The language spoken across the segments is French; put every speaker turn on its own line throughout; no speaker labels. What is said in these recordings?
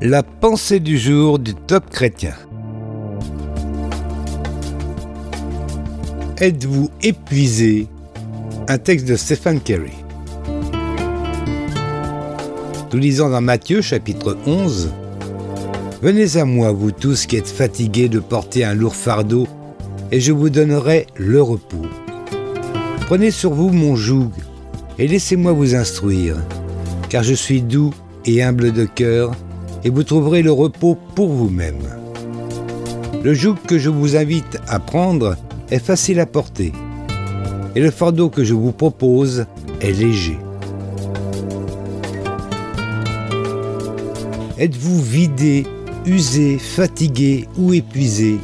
La pensée du jour du top chrétien. Êtes-vous épuisé? Un texte de Stephen Carey. Nous lisons dans Matthieu chapitre 11. Venez à moi, vous tous qui êtes fatigués de porter un lourd fardeau, et je vous donnerai le repos. Prenez sur vous mon joug, et laissez-moi vous instruire, car je suis doux et humble de cœur, et vous trouverez le repos pour vous-même. Le joug que je vous invite à prendre est facile à porter, et le fardeau que je vous propose est léger. Êtes-vous vidé, usé, fatigué ou épuisé?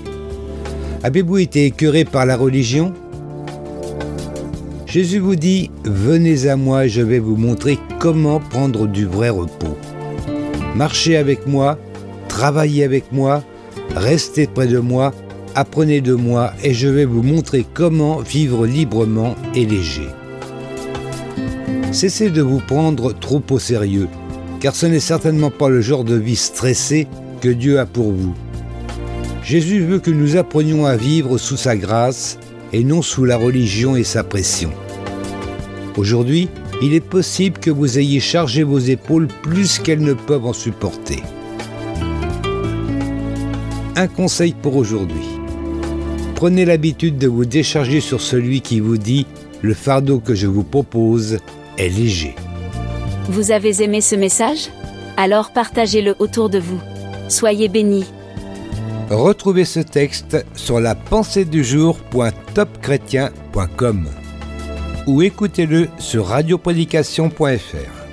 Avez-vous été écœuré par la religion? Jésus vous dit, venez à moi, je vais vous montrer comment prendre du vrai repos. Marchez avec moi, travaillez avec moi, restez près de moi, apprenez de moi et je vais vous montrer comment vivre librement et léger. Cessez de vous prendre trop au sérieux, car ce n'est certainement pas le genre de vie stressée que Dieu a pour vous. Jésus veut que nous apprenions à vivre sous sa grâce et non sous la religion et sa pression. Aujourd'hui, il est possible que vous ayez chargé vos épaules plus qu'elles ne peuvent en supporter. Un conseil pour aujourd'hui. Prenez l'habitude de vous décharger sur celui qui vous dit ⁇ Le fardeau que je vous propose est léger ⁇
Vous avez aimé ce message? Alors partagez-le autour de vous. Soyez bénis.
Retrouvez ce texte sur la pensée du jour.topchrétien.com ou écoutez-le sur radioprédication.fr.